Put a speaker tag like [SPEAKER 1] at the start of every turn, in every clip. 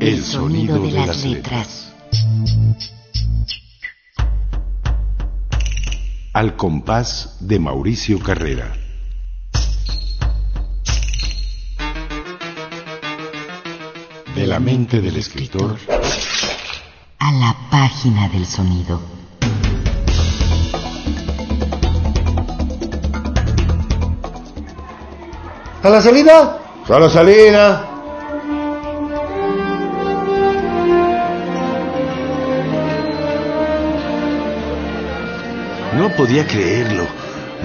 [SPEAKER 1] El sonido de las letras. Al compás de Mauricio Carrera. Mente del escritor
[SPEAKER 2] A la página del sonido.
[SPEAKER 3] ¿A la salida? A la salida.
[SPEAKER 4] No podía creerlo.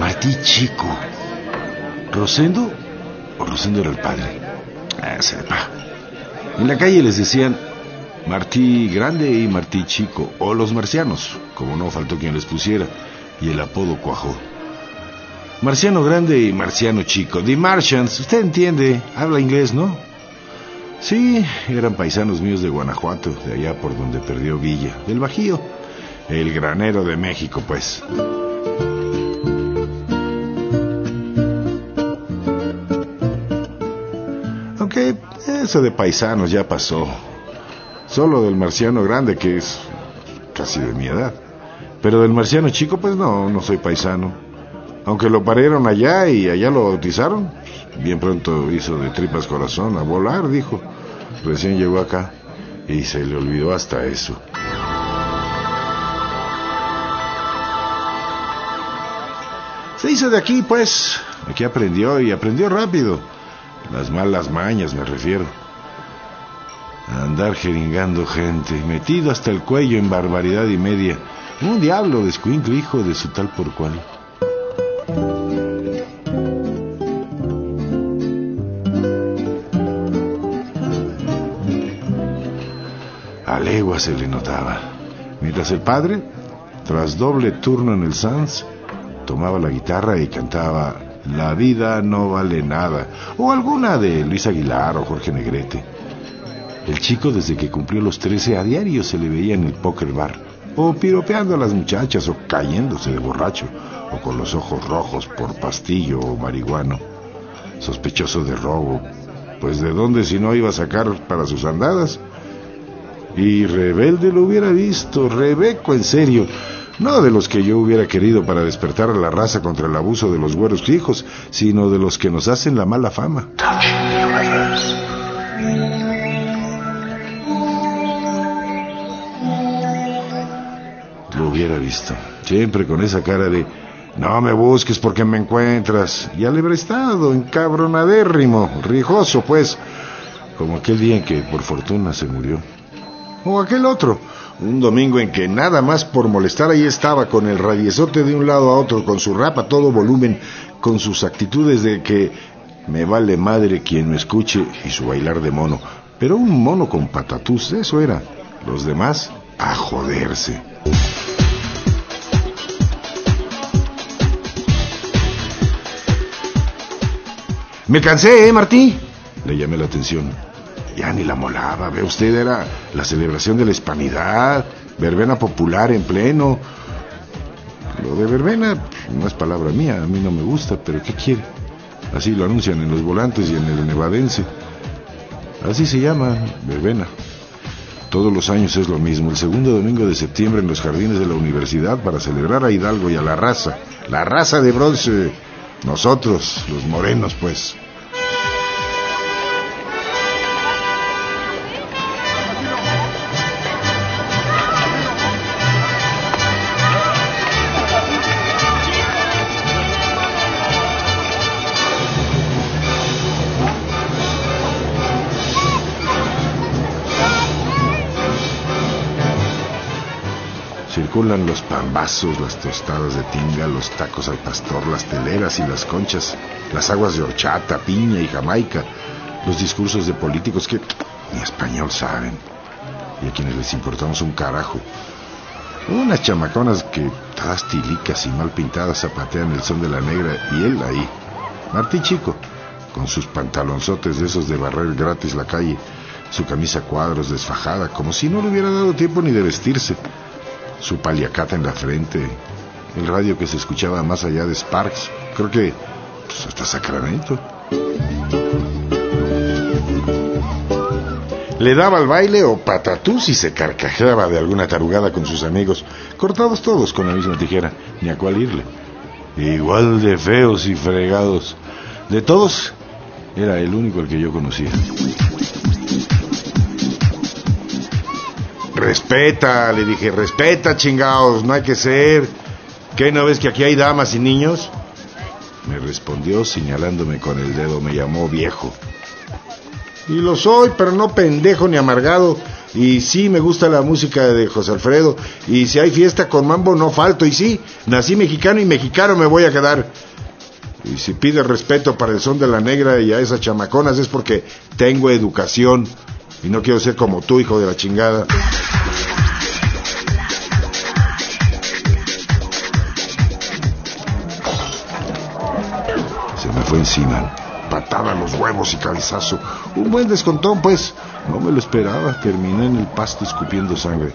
[SPEAKER 4] Martí chico. ¿Rosendo? ¿O Rosendo era el padre? Ah, sepa. En la calle les decían Martí Grande y Martí Chico, o los marcianos, como no faltó quien les pusiera, y el apodo cuajó. Marciano Grande y Marciano Chico, The Martians, usted entiende, habla inglés, ¿no? Sí, eran paisanos míos de Guanajuato, de allá por donde perdió Villa, del Bajío, el granero de México, pues. De paisanos ya pasó. Solo del marciano grande, que es casi de mi edad. Pero del marciano chico, pues no, no soy paisano. Aunque lo parieron allá y allá lo bautizaron, bien pronto hizo de tripas corazón a volar, dijo. Recién llegó acá y se le olvidó hasta eso. Se hizo de aquí, pues. Aquí aprendió y aprendió rápido. Las malas mañas, me refiero. A andar jeringando gente, metido hasta el cuello en barbaridad y media. Un diablo de escuincle, hijo de su tal por cual. A legua se le notaba. Mientras el padre, tras doble turno en el Sans, tomaba la guitarra y cantaba La vida no vale nada, o alguna de Luis Aguilar o Jorge Negrete. El chico desde que cumplió los 13 a diario se le veía en el poker bar, o piropeando a las muchachas, o cayéndose de borracho, o con los ojos rojos por pastillo o marihuano, sospechoso de robo, pues de dónde si no iba a sacar para sus andadas. Y rebelde lo hubiera visto, Rebeco en serio, no de los que yo hubiera querido para despertar a la raza contra el abuso de los güeros fijos, sino de los que nos hacen la mala fama. Lo hubiera visto, siempre con esa cara de no me busques porque me encuentras, y alebrestado, encabronadérrimo, rijoso pues, como aquel día en que por fortuna se murió. O aquel otro, un domingo en que nada más por molestar ahí estaba con el radiezote de un lado a otro, con su rap a todo volumen, con sus actitudes de que me vale madre quien me escuche y su bailar de mono. Pero un mono con patatús, eso era. Los demás, a joderse. Me cansé, ¿eh, Martí? Le llamé la atención. Ya ni la molaba, ve usted, era la celebración de la hispanidad, verbena popular en pleno. Lo de verbena no es palabra mía, a mí no me gusta, pero ¿qué quiere? Así lo anuncian en los volantes y en el nevadense. Así se llama, verbena. Todos los años es lo mismo, el segundo domingo de septiembre en los jardines de la universidad para celebrar a Hidalgo y a la raza. La raza de bronce. Nosotros, los morenos, pues. Los pambazos, las tostadas de tinga, los tacos al pastor, las teleras y las conchas, las aguas de horchata, piña y jamaica, los discursos de políticos que ni español saben y a quienes les importamos un carajo. Unas chamaconas que todas tilicas y mal pintadas zapatean el son de la negra y él ahí, Martí Chico, con sus pantalonzotes de esos de barrer gratis la calle, su camisa cuadros desfajada, como si no le hubiera dado tiempo ni de vestirse, su paliacata en la frente, el radio que se escuchaba más allá de Sparks, creo que pues, hasta Sacramento. Le daba al baile o patatús y se carcajeaba de alguna tarugada con sus amigos, cortados todos con la misma tijera, ni a cuál irle. Igual de feos y fregados. De todos, era el único el que yo conocía. Respeta, le dije, respeta, chingaos, no hay que ser. ¿Qué no ves que aquí hay damas y niños? Me respondió señalándome con el dedo, me llamó viejo. Y lo soy, pero no pendejo ni amargado. Y sí, me gusta la música de José Alfredo. Y si hay fiesta con mambo, no falto. Y sí, nací mexicano y mexicano me voy a quedar. Y si pides respeto para el son de la negra y a esas chamaconas es porque tengo educación. Y no quiero ser como tú, hijo de la chingada. Se me fue encima patada los huevos y cabezazo. Un buen descontón, pues. No me lo esperaba. Terminé en el pasto escupiendo sangre.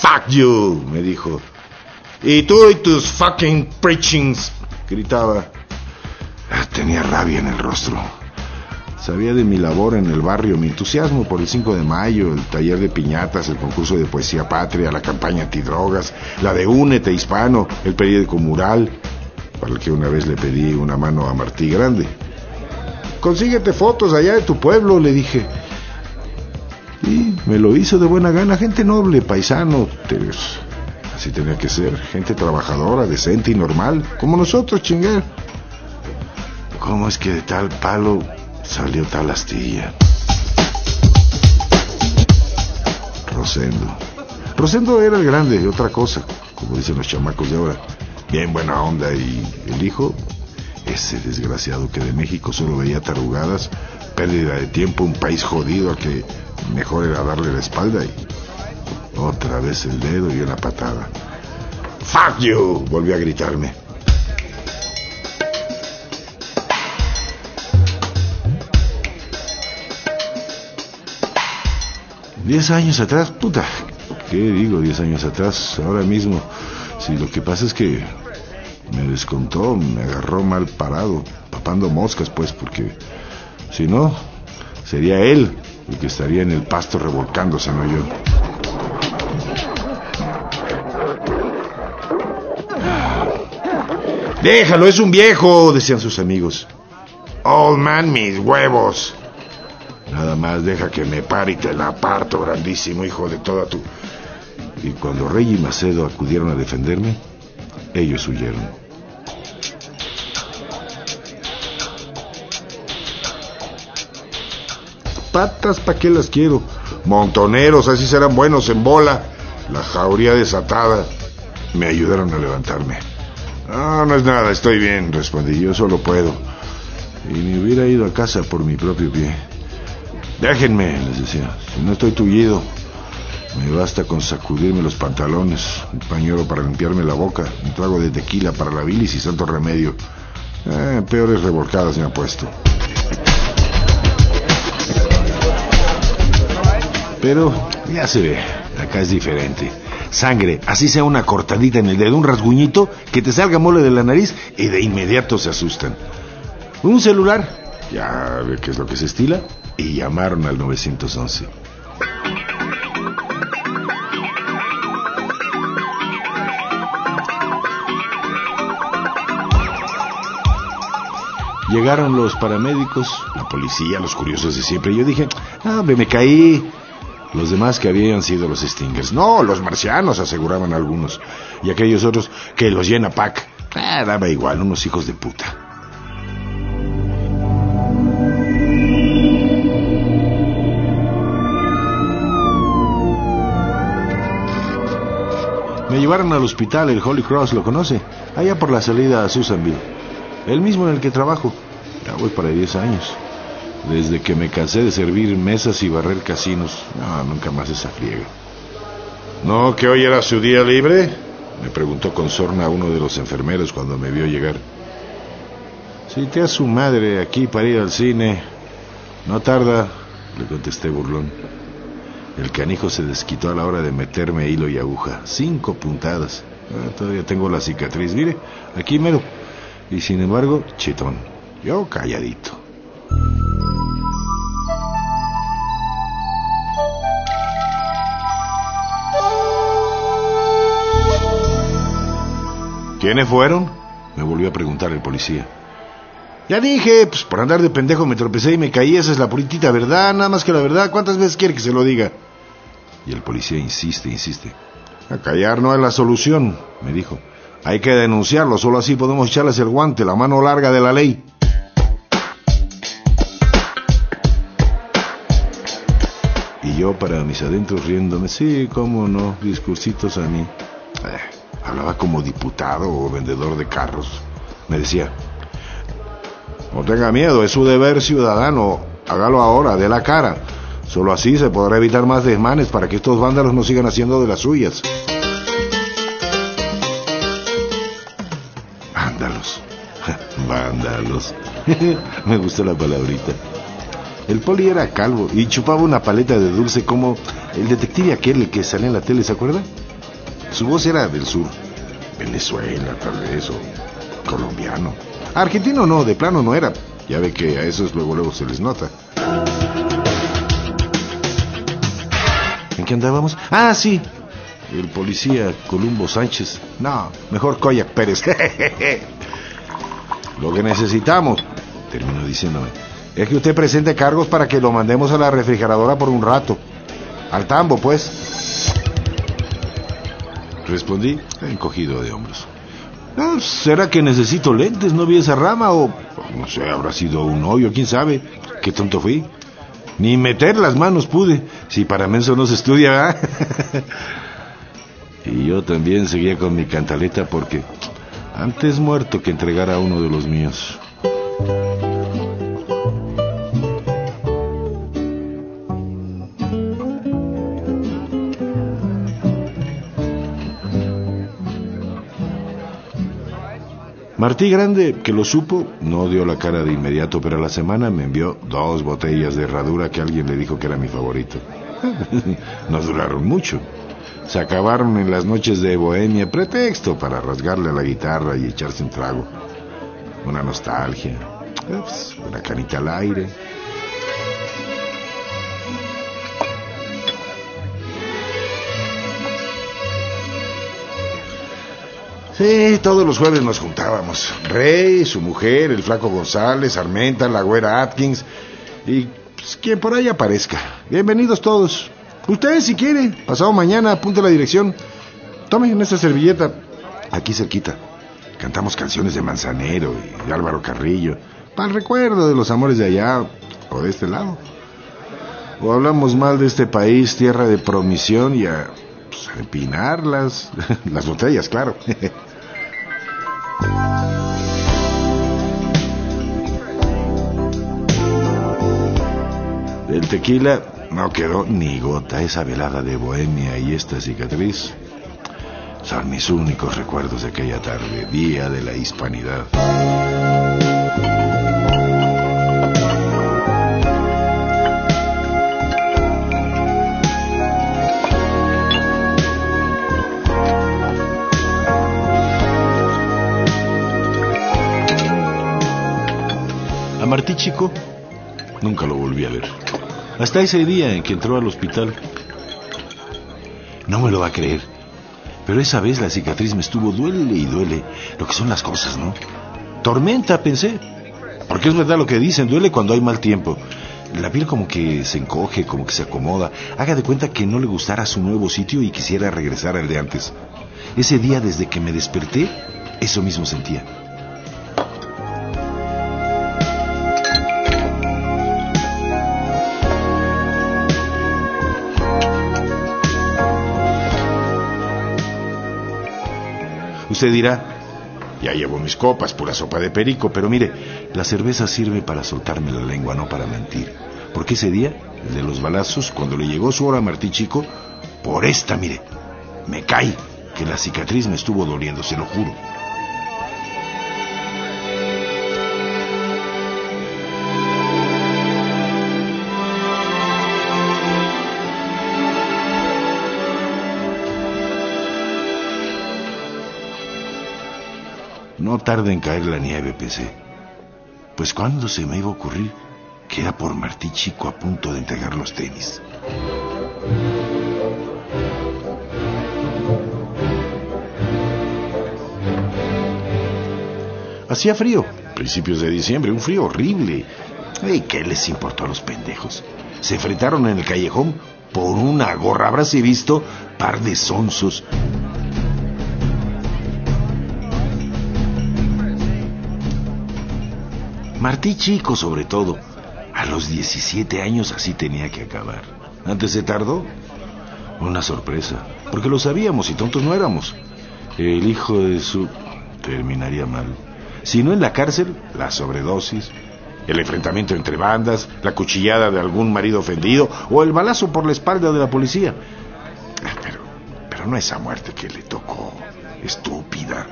[SPEAKER 4] Fuck you, me dijo. Y tú y tus fucking preachings, gritaba. Tenía rabia en el rostro. Sabía de mi labor en el barrio, mi entusiasmo por el 5 de mayo, el taller de piñatas, el concurso de poesía patria, la campaña antidrogas, la de Únete Hispano, el periódico mural, para el que una vez le pedí una mano a Martí Grande. Consíguete fotos allá de tu pueblo, le dije. Y me lo hizo de buena gana, gente noble, paisano, así tenía que ser, gente trabajadora, decente y normal, como nosotros, chingar. ¿Cómo es que de tal palo salió tal astilla. Rosendo. Rosendo era el grande, otra cosa, como dicen los chamacos de ahora. Bien buena onda y el hijo, ese desgraciado que de México solo veía tarugadas, pérdida de tiempo, un país jodido a que mejor era darle la espalda y otra vez el dedo y una patada. ¡Fuck you! volvió a gritarme. Diez años atrás, puta, ¿qué digo diez años atrás? Ahora mismo, si lo que pasa es que me descontó, me agarró mal parado, papando moscas, pues, porque si no, sería él el que estaría en el pasto revolcándose, no yo. Déjalo, es un viejo, decían sus amigos. Old man, mis huevos. Nada más deja que me pare y te la parto, grandísimo hijo de toda tu... Y cuando Rey y Macedo acudieron a defenderme, ellos huyeron. Patas, ¿pa' qué las quiero? Montoneros, así serán buenos en bola. La jauría desatada. Me ayudaron a levantarme. No, no es nada, estoy bien, respondí. Yo solo puedo. Y me hubiera ido a casa por mi propio pie. Déjenme, les decía, si no estoy tullido. Me basta con sacudirme los pantalones, un pañuelo para limpiarme la boca, un trago de tequila para la bilis y santo remedio. Eh, peores revolcadas me ha puesto. Pero ya se ve, acá es diferente. Sangre, así sea una cortadita en el dedo, un rasguñito, que te salga mole de la nariz y de inmediato se asustan. Un celular, ya ve qué es lo que se estila, y llamaron al 911. Llegaron los paramédicos, la policía, los curiosos de siempre. Yo dije, ah, me caí. Los demás que habían sido los Stingers. No, los marcianos, aseguraban algunos. Y aquellos otros que los llena Pac. Ah, daba igual, unos hijos de puta. Me llevaron al hospital, el Holy Cross, ¿lo conoce? Allá por la salida a Susanville. El mismo en el que trabajo. Ya voy para 10 años. Desde que me cansé de servir mesas y barrer casinos. No, nunca más esa friega. ¿No que hoy era su día libre? Me preguntó con sorna uno de los enfermeros cuando me vio llegar. te a su madre aquí para ir al cine. No tarda, le contesté burlón. El canijo se desquitó a la hora de meterme hilo y aguja. Cinco puntadas. Ah, todavía tengo la cicatriz. Mire, aquí mero. Y sin embargo, chitón. Yo calladito. ¿Quiénes fueron? Me volvió a preguntar el policía. Ya dije, pues por andar de pendejo me tropecé y me caí, esa es la puritita verdad, nada más que la verdad. ¿Cuántas veces quiere que se lo diga? Y el policía insiste, insiste. A callar no es la solución, me dijo. Hay que denunciarlo, solo así podemos echarles el guante, la mano larga de la ley. Y yo para mis adentros riéndome, sí, cómo no, discursitos a mí. Hablaba como diputado o vendedor de carros. Me decía, no tenga miedo, es su deber ciudadano, hágalo ahora, de la cara. Solo así se podrá evitar más desmanes para que estos vándalos no sigan haciendo de las suyas. Vándalos. Vándalos. Me gustó la palabrita. El poli era calvo y chupaba una paleta de dulce como el detective aquel que salía en la tele, ¿se acuerda? Su voz era del sur. Venezuela, tal vez, o colombiano. Argentino no, de plano no era. Ya ve que a esos luego luego se les nota. ¿Qué andábamos? Ah, sí. El policía Columbo Sánchez. No, mejor Koyak Pérez. lo que necesitamos, terminó diciéndome, es que usted presente cargos para que lo mandemos a la refrigeradora por un rato. Al tambo, pues. Respondí, encogido de hombros. Ah, ¿Será que necesito lentes? ¿No vi esa rama? O, no sé, habrá sido un hoyo, quién sabe. Qué tonto fui. Ni meter las manos pude. Si para menso no se estudia, y yo también seguía con mi cantaleta porque antes muerto que entregar a uno de los míos. Martí Grande, que lo supo, no dio la cara de inmediato, pero a la semana me envió dos botellas de herradura que alguien le dijo que era mi favorito. no duraron mucho. Se acabaron en las noches de bohemia, pretexto para rasgarle a la guitarra y echarse un trago. Una nostalgia, una canita al aire, Sí, todos los jueves nos juntábamos. Rey, su mujer, el flaco González, Armenta, la güera Atkins y pues, quien por ahí aparezca. Bienvenidos todos. Ustedes si quieren, pasado mañana, apunte la dirección. Tomen esta servilleta. Aquí cerquita. Cantamos canciones de Manzanero y Álvaro Carrillo. Para el recuerdo de los amores de allá o de este lado. O hablamos mal de este país, tierra de promisión y a, pues, las, las botellas, claro. Del tequila no quedó ni gota. Esa velada de bohemia y esta cicatriz son mis únicos recuerdos de aquella tarde, día de la hispanidad. Martí Chico nunca lo volví a ver. Hasta ese día en que entró al hospital. No me lo va a creer. Pero esa vez la cicatriz me estuvo duele y duele. Lo que son las cosas, ¿no? Tormenta, pensé. Porque es verdad lo que dicen, duele cuando hay mal tiempo. La piel como que se encoge, como que se acomoda. Haga de cuenta que no le gustara su nuevo sitio y quisiera regresar al de antes. Ese día desde que me desperté, eso mismo sentía. Usted dirá, ya llevo mis copas, pura sopa de perico, pero mire, la cerveza sirve para soltarme la lengua, no para mentir. Porque ese día, el de los balazos, cuando le llegó su hora a Martí Chico, por esta, mire, me caí, que la cicatriz me estuvo doliendo, se lo juro. No tarda en caer la nieve, pensé. Pues cuando se me iba a ocurrir que era por Martí Chico a punto de entregar los tenis. Hacía frío, principios de diciembre, un frío horrible. ¿Y qué les importó a los pendejos? Se enfrentaron en el callejón por una gorra. Habráse visto par de sonsos. Martí Chico, sobre todo. A los 17 años así tenía que acabar. Antes se tardó. Una sorpresa. Porque lo sabíamos y tontos no éramos. El hijo de su... terminaría mal. Si no en la cárcel, la sobredosis, el enfrentamiento entre bandas, la cuchillada de algún marido ofendido o el balazo por la espalda de la policía. Pero, pero no esa muerte que le tocó, estúpida.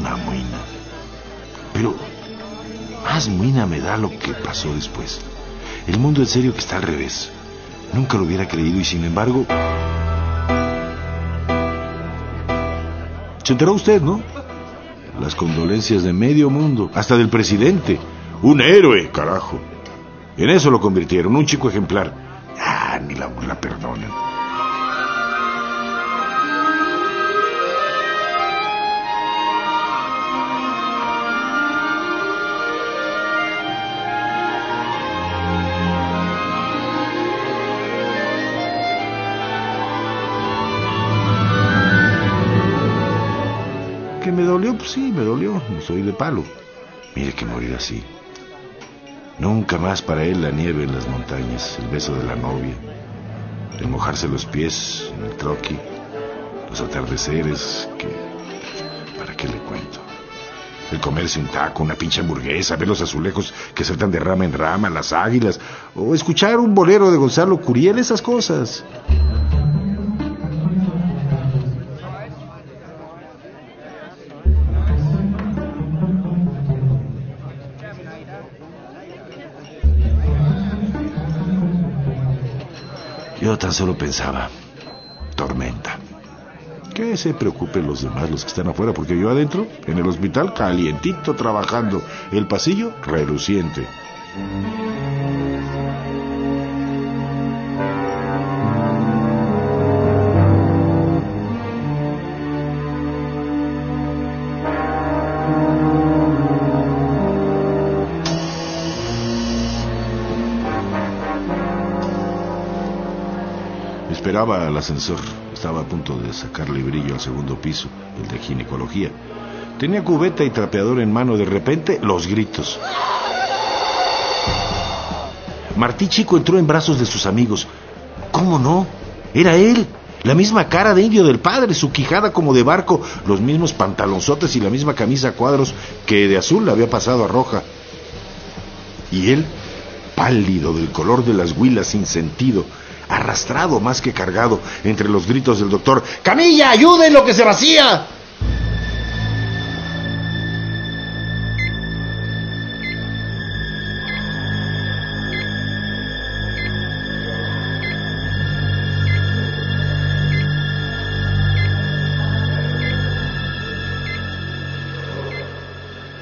[SPEAKER 4] Una muina. Pero más muina me da lo que pasó después. El mundo en serio que está al revés. Nunca lo hubiera creído y sin embargo... Se enteró usted, ¿no? Las condolencias de medio mundo, hasta del presidente. Un héroe, carajo. En eso lo convirtieron, un chico ejemplar. Ah, ni la burla perdonan. Me dolió. Soy de palo. Mire que morir así. Nunca más para él la nieve en las montañas, el beso de la novia, el mojarse los pies en el troqui, los atardeceres que... ¿Para qué le cuento? El comerse un taco, una pinche hamburguesa, ver los azulejos que saltan de rama en rama, las águilas, o escuchar un bolero de Gonzalo Curiel, esas cosas. Yo tan solo pensaba, tormenta. Que se preocupen los demás, los que están afuera, porque yo adentro, en el hospital, calientito trabajando, el pasillo reluciente. Esperaba al ascensor. Estaba a punto de sacarle brillo al segundo piso, el de ginecología. Tenía cubeta y trapeador en mano. De repente, los gritos. Martí Chico entró en brazos de sus amigos. ¿Cómo no? Era él. La misma cara de indio del padre, su quijada como de barco, los mismos pantalonzotes y la misma camisa a cuadros que de azul le había pasado a roja. Y él, pálido del color de las huilas sin sentido, arrastrado más que cargado entre los gritos del doctor, ¡Camilla, ayuden lo que se vacía!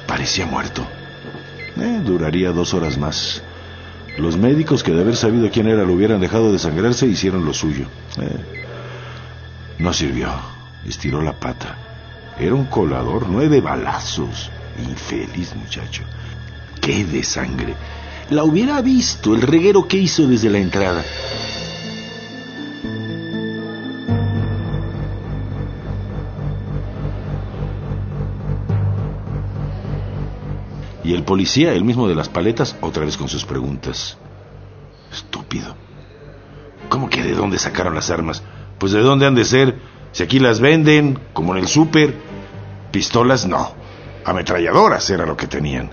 [SPEAKER 4] Parecía muerto. Eh, duraría dos horas más. Los médicos que de haber sabido quién era lo hubieran dejado de sangrarse hicieron lo suyo. Eh, no sirvió. Estiró la pata. Era un colador, nueve balazos. Infeliz muchacho. ¡Qué de sangre! La hubiera visto el reguero que hizo desde la entrada. policía, el mismo de las paletas, otra vez con sus preguntas. Estúpido. ¿Cómo que de dónde sacaron las armas? Pues de dónde han de ser. Si aquí las venden, como en el súper. Pistolas no. Ametralladoras era lo que tenían.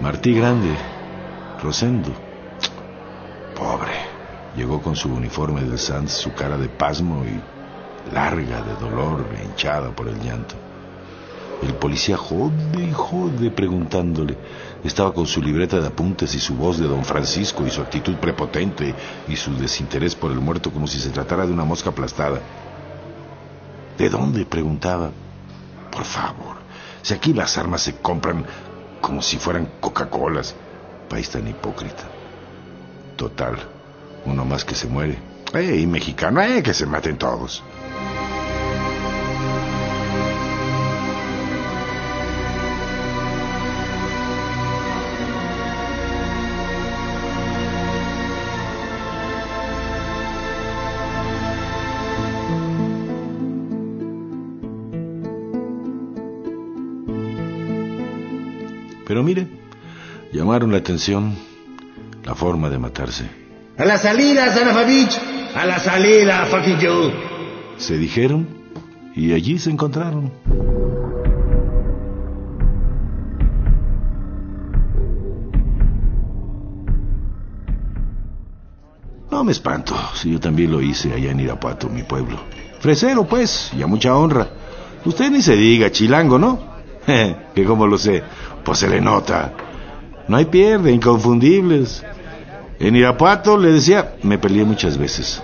[SPEAKER 4] Martí Grande, Rosendo. Llegó con su uniforme del Sanz, su cara de pasmo y larga de dolor, hinchada por el llanto. El policía jode y jode preguntándole. Estaba con su libreta de apuntes y su voz de don Francisco y su actitud prepotente y su desinterés por el muerto como si se tratara de una mosca aplastada. ¿De dónde? preguntaba. Por favor, si aquí las armas se compran como si fueran Coca-Colas. País tan hipócrita. Total, uno más que se muere. ¡Ey, mexicano! ¡Eh, que se maten todos! Pero mire, llamaron la atención la forma de matarse.
[SPEAKER 3] ¡A la salida, Zanafadich! ¡A la salida, fucking you!
[SPEAKER 4] Se dijeron y allí se encontraron. No me espanto, si yo también lo hice allá en Irapuato, mi pueblo. Fresero, pues, y a mucha honra. Usted ni se diga, chilango, ¿no? que como lo sé, pues se le nota. No hay pierde, inconfundibles. En Irapuato le decía, me peleé muchas veces.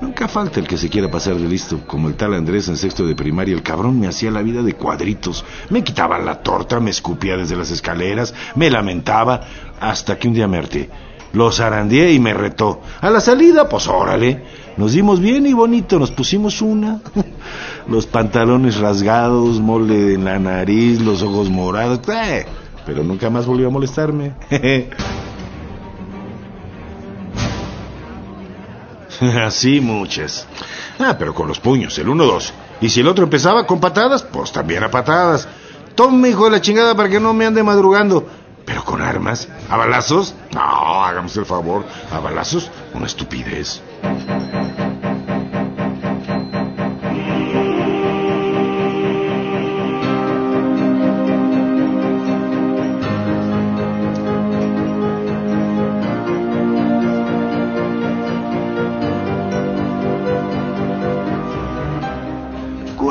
[SPEAKER 4] Nunca falta el que se quiera pasar de listo, como el tal Andrés en sexto de primaria. El cabrón me hacía la vida de cuadritos. Me quitaba la torta, me escupía desde las escaleras, me lamentaba, hasta que un día me harté. Lo zarandeé y me retó. A la salida, pues órale. Nos dimos bien y bonito, nos pusimos una. Los pantalones rasgados, mole en la nariz, los ojos morados. Eh, pero nunca más volvió a molestarme. Así muchas. Ah, pero con los puños, el uno, dos. Y si el otro empezaba con patadas, pues también a patadas. Tome, hijo de la chingada, para que no me ande madrugando. Pero con armas, a balazos, no, hagamos el favor, a balazos, una estupidez.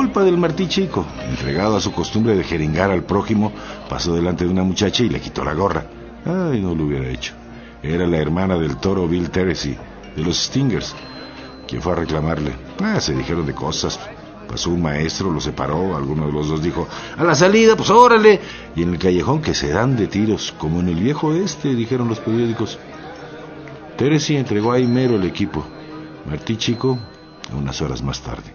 [SPEAKER 4] Culpa del Martí Chico, entregado a su costumbre de jeringar al prójimo, pasó delante de una muchacha y le quitó la gorra. Ay, no lo hubiera hecho. Era la hermana del toro Bill Teresy, de los Stingers, quien fue a reclamarle. Ah, se dijeron de cosas. Pasó un maestro, lo separó, alguno de los dos dijo, a la salida, pues órale. Y en el callejón que se dan de tiros, como en el viejo este, dijeron los periódicos. Teresy entregó a Imero el equipo. Martí Chico, unas horas más tarde.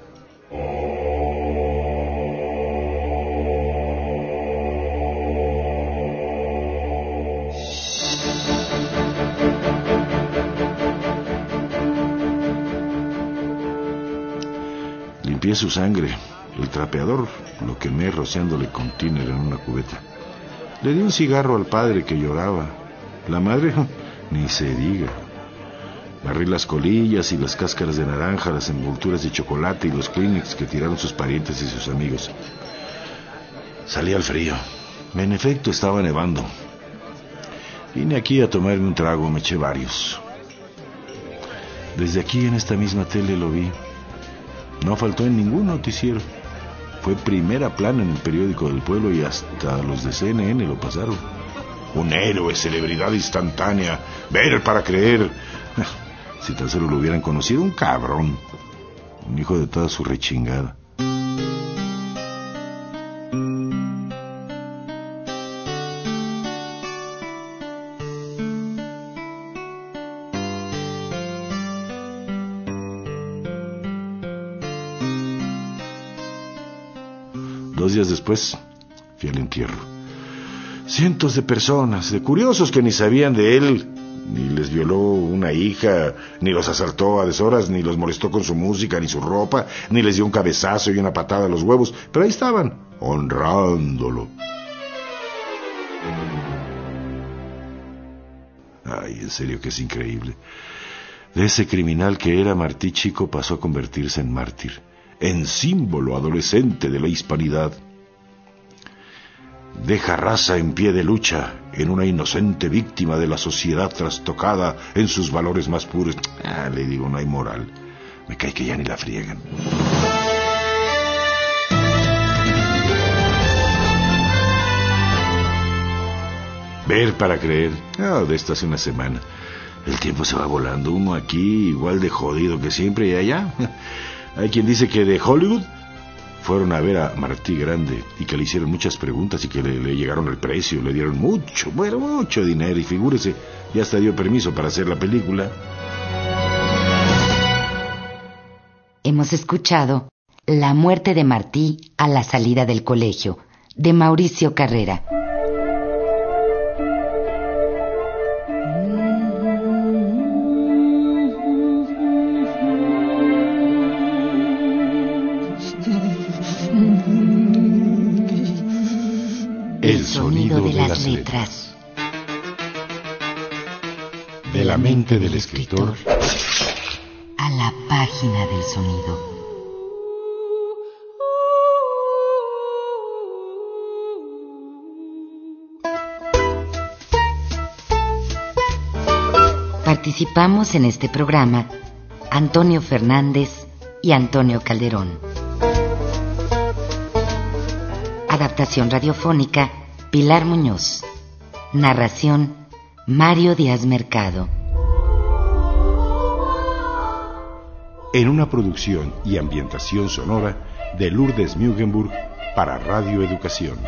[SPEAKER 4] Su sangre. El trapeador lo quemé rociándole con tiner en una cubeta. Le di un cigarro al padre que lloraba. La madre, ni se diga. Barrí las colillas y las cáscaras de naranja, las envolturas de chocolate y los Kleenex que tiraron sus parientes y sus amigos. Salí al frío. En efecto, estaba nevando. Vine aquí a tomarme un trago, me eché varios. Desde aquí en esta misma tele lo vi. No faltó en ningún noticiero. Fue primera plana en el periódico del pueblo y hasta los de CNN lo pasaron. Un héroe, celebridad instantánea, ver para creer. Si tan solo lo hubieran conocido, un cabrón. Un hijo de toda su rechingada. Dos días después, fui al entierro. Cientos de personas, de curiosos que ni sabían de él, ni les violó una hija, ni los asaltó a deshoras, ni los molestó con su música, ni su ropa, ni les dio un cabezazo y una patada a los huevos, pero ahí estaban, honrándolo. Ay, en serio que es increíble. De ese criminal que era Martí Chico pasó a convertirse en mártir, en símbolo adolescente de la hispanidad. deja raza en pie de lucha en una inocente víctima de la sociedad trastocada en sus valores más puros. Ah, le digo, no hay moral. Me cae que ya ni la friegan. Ver para creer. Ah, de esto hace una semana. El tiempo se va volando. Uno aquí igual de jodido que siempre y allá. Hay quien dice que de Hollywood fueron a ver a Martí Grande y que le hicieron muchas preguntas y que le, llegaron el precio, le dieron mucho, bueno, mucho dinero y figúrese, ya hasta dio permiso para hacer la película.
[SPEAKER 2] Hemos escuchado La muerte de Martí a la salida del colegio, de Mauricio Carrera.
[SPEAKER 1] Sonido de las letras. De la mente del escritor
[SPEAKER 2] a la página del sonido. Participamos en este programa Antonio Fernández y Antonio Calderón. Adaptación radiofónica, Pilar Muñoz. Narración, Mario Díaz Mercado.
[SPEAKER 1] En una producción y ambientación sonora de Lourdes Mugenburg para Radio Educación.